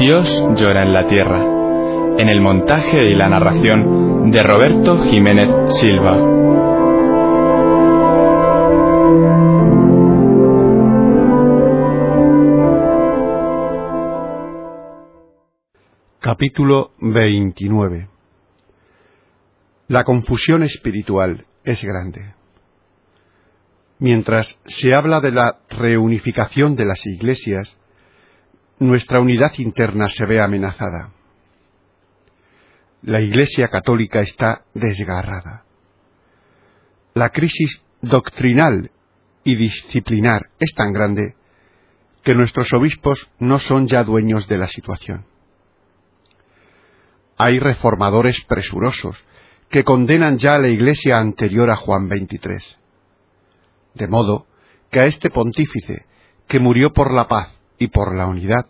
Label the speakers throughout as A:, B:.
A: Dios llora en la tierra, en el montaje y la narración de Roberto Jiménez Silva.
B: Capítulo 29 La confusión espiritual es grande. Mientras se habla de la reunificación de las iglesias, nuestra unidad interna se ve amenazada. La Iglesia católica está desgarrada. La crisis doctrinal y disciplinar es tan grande que nuestros obispos no son ya dueños de la situación. Hay reformadores presurosos que condenan ya a la Iglesia anterior a Juan XXIII. De modo que a este pontífice, que murió por la paz y por la unidad,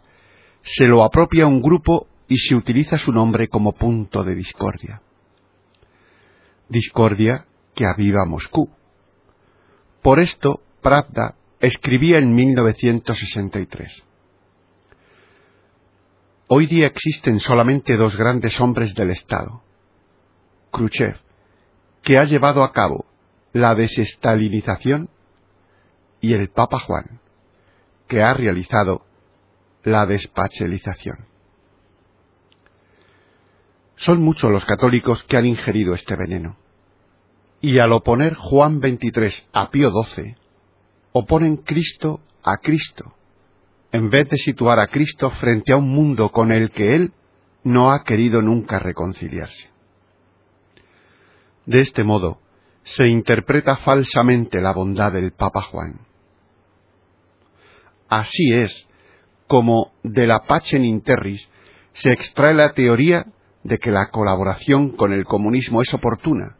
B: se lo apropia un grupo y se utiliza su nombre como punto de discordia. Discordia que aviva Moscú. Por esto, Pravda escribía en 1963. Hoy día existen solamente dos grandes hombres del Estado. Khrushchev, que ha llevado a cabo la desestalinización, y el Papa Juan, que ha realizado la despachelización. Son muchos los católicos que han ingerido este veneno. Y al oponer Juan XXIII a Pío XII, oponen Cristo a Cristo, en vez de situar a Cristo frente a un mundo con el que Él no ha querido nunca reconciliarse. De este modo, se interpreta falsamente la bondad del Papa Juan. Así es como de la Pacem Interris se extrae la teoría de que la colaboración con el comunismo es oportuna,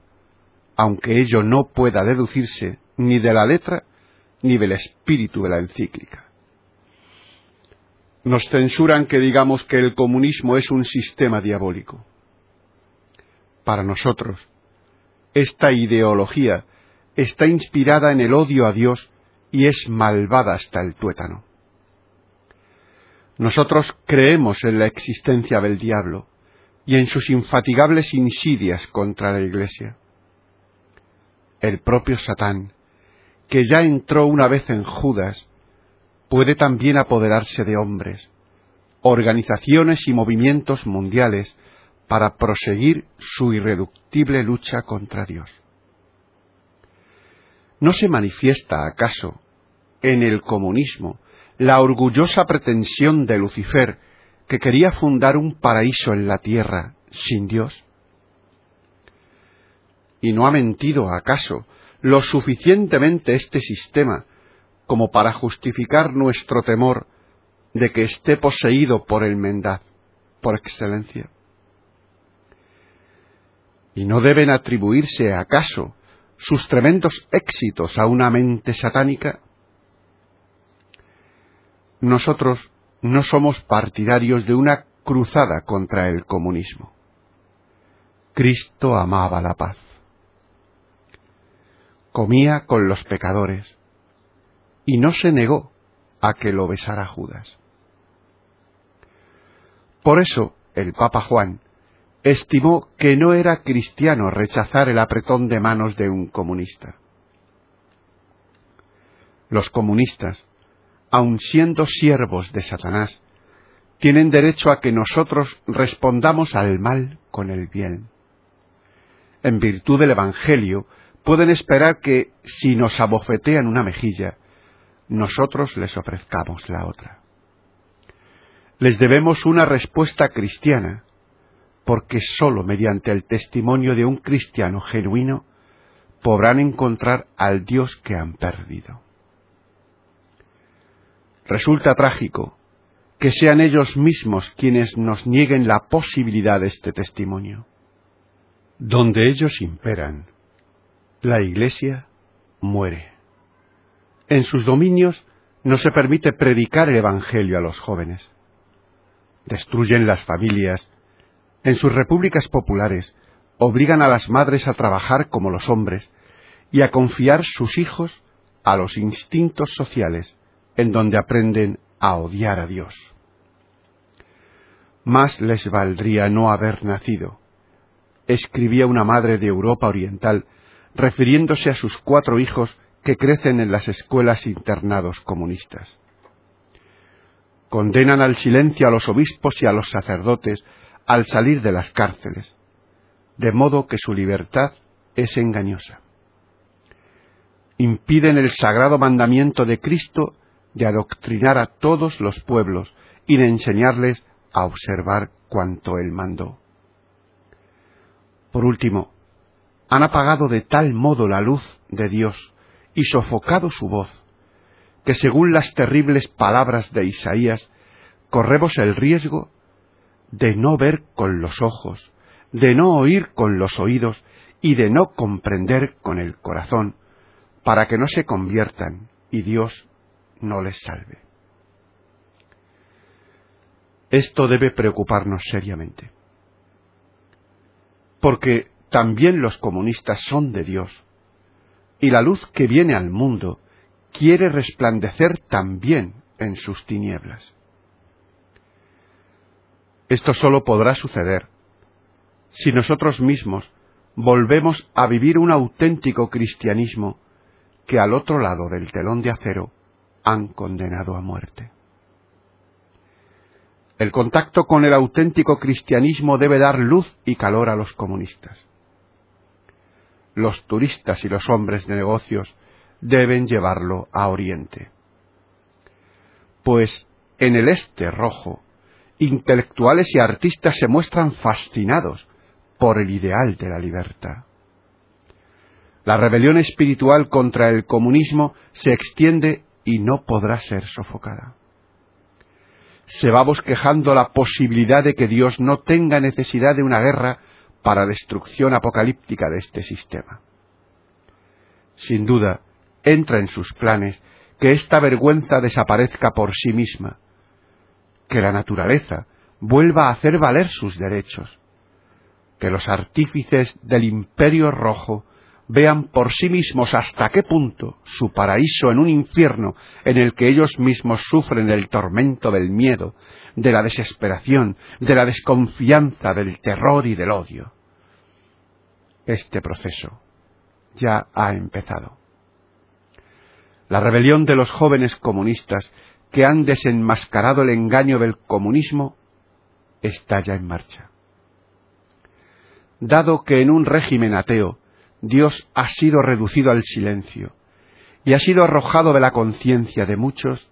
B: aunque ello no pueda deducirse ni de la letra ni del espíritu de la encíclica. Nos censuran que digamos que el comunismo es un sistema diabólico. Para nosotros, esta ideología está inspirada en el odio a Dios y es malvada hasta el tuétano. Nosotros creemos en la existencia del diablo y en sus infatigables insidias contra la Iglesia. El propio Satán, que ya entró una vez en Judas, puede también apoderarse de hombres, organizaciones y movimientos mundiales para proseguir su irreductible lucha contra Dios. ¿No se manifiesta acaso en el comunismo la orgullosa pretensión de Lucifer que quería fundar un paraíso en la tierra sin Dios? ¿Y no ha mentido acaso lo suficientemente este sistema como para justificar nuestro temor de que esté poseído por el mendaz por excelencia? ¿Y no deben atribuirse acaso sus tremendos éxitos a una mente satánica? Nosotros no somos partidarios de una cruzada contra el comunismo. Cristo amaba la paz. Comía con los pecadores y no se negó a que lo besara Judas. Por eso el Papa Juan estimó que no era cristiano rechazar el apretón de manos de un comunista. Los comunistas, aun siendo siervos de Satanás, tienen derecho a que nosotros respondamos al mal con el bien. En virtud del Evangelio, pueden esperar que, si nos abofetean una mejilla, nosotros les ofrezcamos la otra. Les debemos una respuesta cristiana, porque sólo mediante el testimonio de un cristiano genuino podrán encontrar al Dios que han perdido. Resulta trágico que sean ellos mismos quienes nos nieguen la posibilidad de este testimonio. Donde ellos imperan, la Iglesia muere. En sus dominios no se permite predicar el Evangelio a los jóvenes. Destruyen las familias. En sus repúblicas populares obligan a las madres a trabajar como los hombres y a confiar sus hijos a los instintos sociales, en donde aprenden a odiar a Dios. Más les valdría no haber nacido, escribía una madre de Europa Oriental, refiriéndose a sus cuatro hijos que crecen en las escuelas internados comunistas. Condenan al silencio a los obispos y a los sacerdotes al salir de las cárceles, de modo que su libertad es engañosa impiden el sagrado mandamiento de Cristo de adoctrinar a todos los pueblos y de enseñarles a observar cuanto Él mandó. Por último, han apagado de tal modo la luz de Dios y sofocado su voz, que según las terribles palabras de Isaías, corremos el riesgo de no ver con los ojos, de no oír con los oídos y de no comprender con el corazón para que no se conviertan y Dios no les salve. Esto debe preocuparnos seriamente, porque también los comunistas son de Dios, y la luz que viene al mundo quiere resplandecer también en sus tinieblas. Esto solo podrá suceder si nosotros mismos volvemos a vivir un auténtico cristianismo que al otro lado del telón de acero han condenado a muerte. El contacto con el auténtico cristianismo debe dar luz y calor a los comunistas. Los turistas y los hombres de negocios deben llevarlo a Oriente. Pues en el este rojo, intelectuales y artistas se muestran fascinados por el ideal de la libertad. La rebelión espiritual contra el comunismo se extiende y no podrá ser sofocada. Se va bosquejando la posibilidad de que Dios no tenga necesidad de una guerra para destrucción apocalíptica de este sistema. Sin duda, entra en sus planes que esta vergüenza desaparezca por sí misma, que la naturaleza vuelva a hacer valer sus derechos, que los artífices del imperio rojo vean por sí mismos hasta qué punto su paraíso en un infierno en el que ellos mismos sufren el tormento del miedo, de la desesperación, de la desconfianza, del terror y del odio. Este proceso ya ha empezado. La rebelión de los jóvenes comunistas que han desenmascarado el engaño del comunismo está ya en marcha. Dado que en un régimen ateo Dios ha sido reducido al silencio y ha sido arrojado de la conciencia de muchos,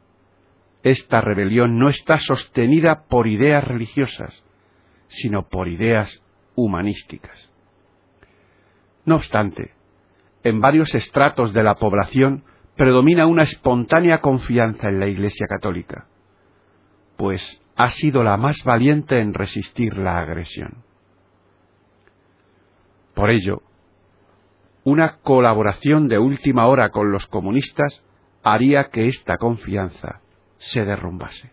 B: esta rebelión no está sostenida por ideas religiosas, sino por ideas humanísticas. No obstante, en varios estratos de la población predomina una espontánea confianza en la Iglesia católica, pues ha sido la más valiente en resistir la agresión. Por ello, una colaboración de última hora con los comunistas haría que esta confianza se derrumbase.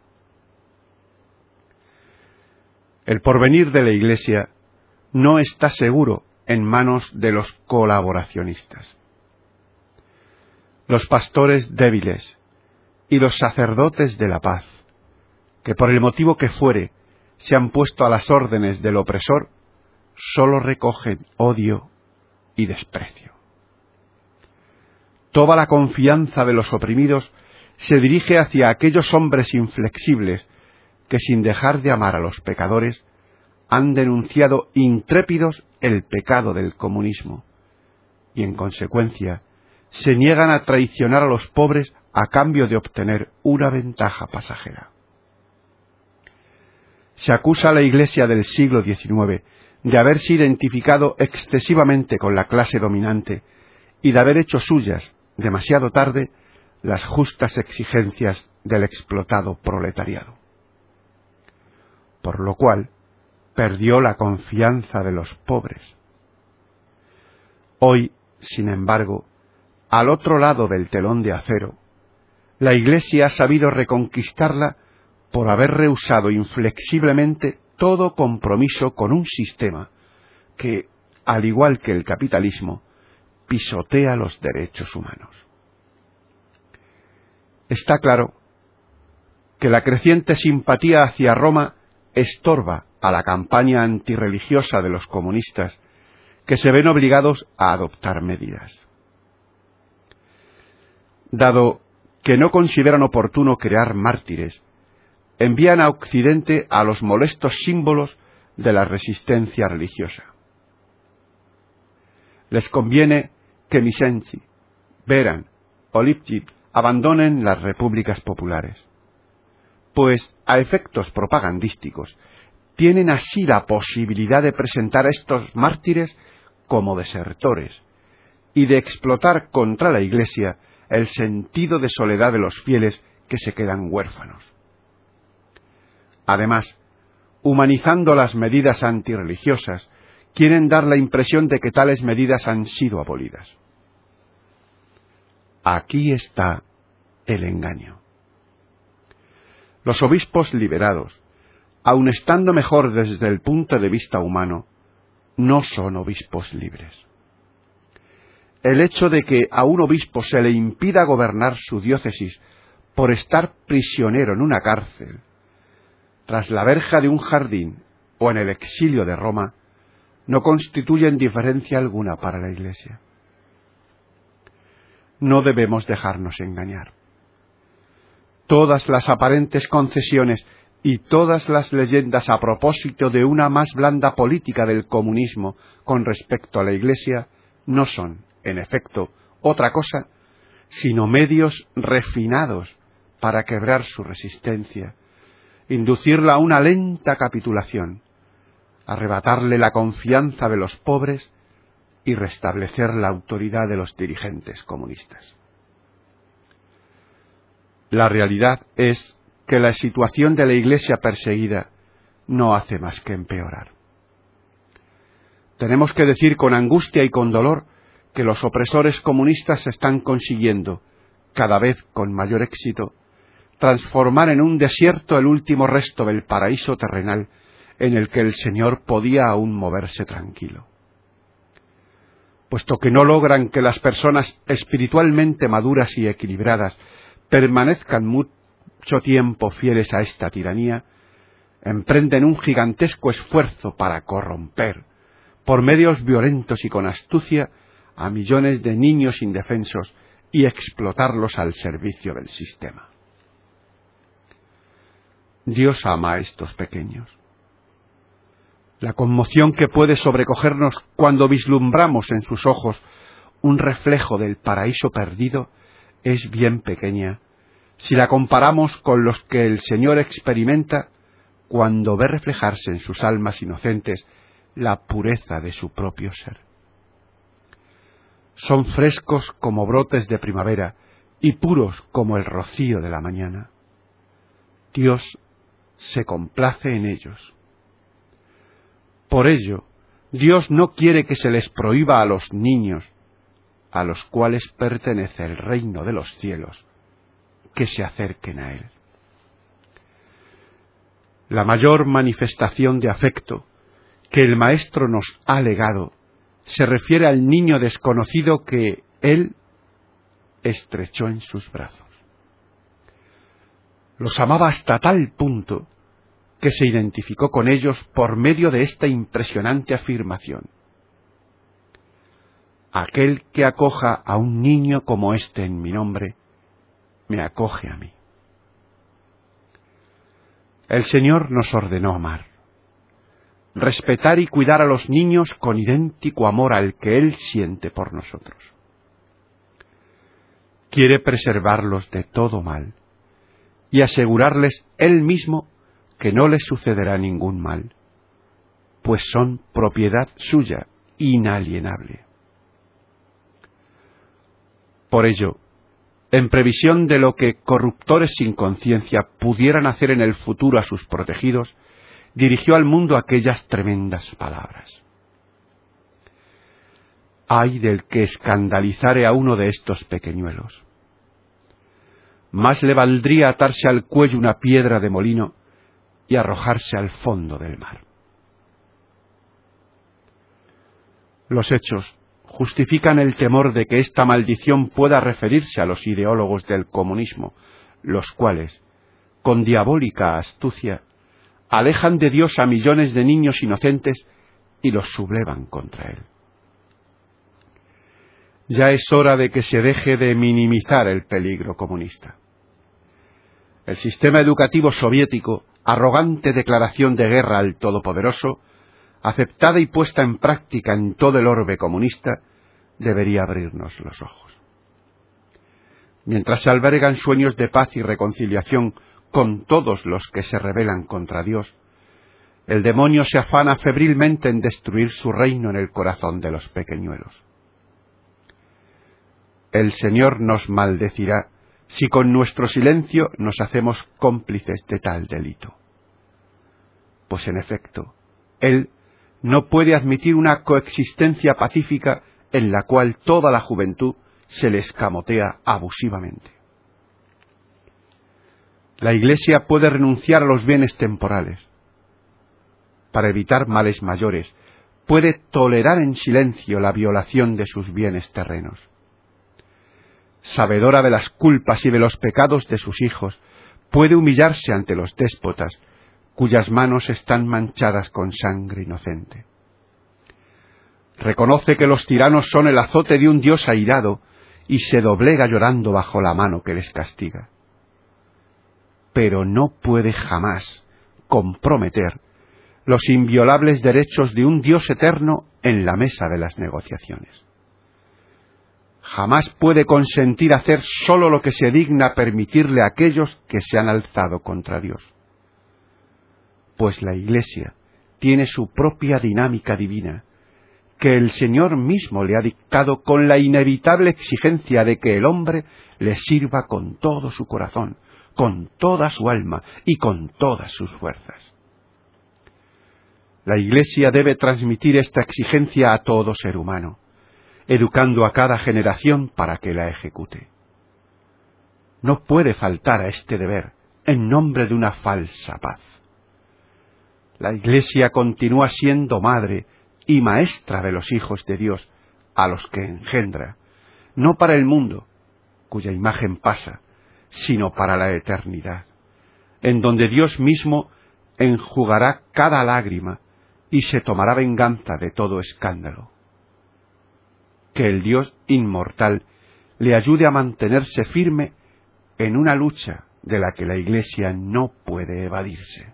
B: El porvenir de la Iglesia no está seguro en manos de los colaboracionistas. Los pastores débiles y los sacerdotes de la paz, que por el motivo que fuere se han puesto a las órdenes del opresor, sólo recogen odio y desprecio. Toda la confianza de los oprimidos se dirige hacia aquellos hombres inflexibles que sin dejar de amar a los pecadores han denunciado intrépidos el pecado del comunismo y en consecuencia se niegan a traicionar a los pobres a cambio de obtener una ventaja pasajera. Se acusa a la Iglesia del siglo XIX de haberse identificado excesivamente con la clase dominante y de haber hecho suyas, demasiado tarde, las justas exigencias del explotado proletariado. por lo cual perdió la confianza de los pobres. Hoy, sin embargo, al otro lado del telón de acero, la Iglesia ha sabido reconquistarla por haber rehusado inflexiblemente todo compromiso con un sistema que, al igual que el capitalismo, pisotea los derechos humanos. Está claro que la creciente simpatía hacia Roma estorba a la campaña antirreligiosa de los comunistas que se ven obligados a adoptar medidas. Dado que no consideran oportuno crear mártires, envían a Occidente a los molestos símbolos de la resistencia religiosa. Les conviene que Misenci, Beran o Lipchitz abandonen las repúblicas populares, pues a efectos propagandísticos tienen así la posibilidad de presentar a estos mártires como desertores y de explotar contra la Iglesia el sentido de soledad de los fieles que se quedan huérfanos. Además, humanizando las medidas antirreligiosas, quieren dar la impresión de que tales medidas han sido abolidas. Aquí está el engaño. Los obispos liberados, aun estando mejor desde el punto de vista humano, no son obispos libres. El hecho de que a un obispo se le impida gobernar su diócesis por estar prisionero en una cárcel, tras la verja de un jardín o en el exilio de Roma, no constituyen diferencia alguna para la Iglesia. No debemos dejarnos engañar. Todas las aparentes concesiones y todas las leyendas a propósito de una más blanda política del comunismo con respecto a la Iglesia no son, en efecto, otra cosa sino medios refinados para quebrar su resistencia, inducirla a una lenta capitulación, arrebatarle la confianza de los pobres y restablecer la autoridad de los dirigentes comunistas. La realidad es que la situación de la Iglesia perseguida no hace más que empeorar. Tenemos que decir con angustia y con dolor que los opresores comunistas están consiguiendo, cada vez con mayor éxito, transformar en un desierto el último resto del paraíso terrenal en el que el Señor podía aún moverse tranquilo. Puesto que no logran que las personas espiritualmente maduras y equilibradas permanezcan mucho tiempo fieles a esta tiranía, emprenden un gigantesco esfuerzo para corromper, por medios violentos y con astucia, a millones de niños indefensos y explotarlos al servicio del sistema. Dios ama a estos pequeños. La conmoción que puede sobrecogernos cuando vislumbramos en sus ojos un reflejo del paraíso perdido es bien pequeña si la comparamos con los que el Señor experimenta cuando ve reflejarse en sus almas inocentes la pureza de su propio ser. Son frescos como brotes de primavera y puros como el rocío de la mañana. Dios se complace en ellos. Por ello, Dios no quiere que se les prohíba a los niños, a los cuales pertenece el reino de los cielos, que se acerquen a Él. La mayor manifestación de afecto que el Maestro nos ha legado se refiere al niño desconocido que Él estrechó en sus brazos los amaba hasta tal punto que se identificó con ellos por medio de esta impresionante afirmación. Aquel que acoja a un niño como este en mi nombre, me acoge a mí. El Señor nos ordenó amar, respetar y cuidar a los niños con idéntico amor al que Él siente por nosotros. Quiere preservarlos de todo mal y asegurarles él mismo que no les sucederá ningún mal, pues son propiedad suya, inalienable. Por ello, en previsión de lo que corruptores sin conciencia pudieran hacer en el futuro a sus protegidos, dirigió al mundo aquellas tremendas palabras. Ay del que escandalizare a uno de estos pequeñuelos. Más le valdría atarse al cuello una piedra de molino y arrojarse al fondo del mar. Los hechos justifican el temor de que esta maldición pueda referirse a los ideólogos del comunismo, los cuales, con diabólica astucia, alejan de Dios a millones de niños inocentes y los sublevan contra Él. Ya es hora de que se deje de minimizar el peligro comunista. El sistema educativo soviético, arrogante declaración de guerra al Todopoderoso, aceptada y puesta en práctica en todo el orbe comunista, debería abrirnos los ojos. Mientras se albergan sueños de paz y reconciliación con todos los que se rebelan contra Dios, el demonio se afana febrilmente en destruir su reino en el corazón de los pequeñuelos. El Señor nos maldecirá si con nuestro silencio nos hacemos cómplices de tal delito. Pues en efecto, Él no puede admitir una coexistencia pacífica en la cual toda la juventud se le escamotea abusivamente. La Iglesia puede renunciar a los bienes temporales. Para evitar males mayores, puede tolerar en silencio la violación de sus bienes terrenos. Sabedora de las culpas y de los pecados de sus hijos, puede humillarse ante los déspotas, cuyas manos están manchadas con sangre inocente. Reconoce que los tiranos son el azote de un Dios airado y se doblega llorando bajo la mano que les castiga pero no puede jamás comprometer los inviolables derechos de un Dios eterno en la mesa de las negociaciones. Jamás puede consentir hacer sólo lo que se digna permitirle a aquellos que se han alzado contra Dios. Pues la Iglesia tiene su propia dinámica divina, que el Señor mismo le ha dictado con la inevitable exigencia de que el hombre le sirva con todo su corazón, con toda su alma y con todas sus fuerzas. La Iglesia debe transmitir esta exigencia a todo ser humano, educando a cada generación para que la ejecute. No puede faltar a este deber en nombre de una falsa paz. La Iglesia continúa siendo madre y maestra de los hijos de Dios a los que engendra, no para el mundo, cuya imagen pasa, sino para la eternidad, en donde Dios mismo enjugará cada lágrima y se tomará venganza de todo escándalo. Que el Dios inmortal le ayude a mantenerse firme en una lucha de la que la Iglesia no puede evadirse.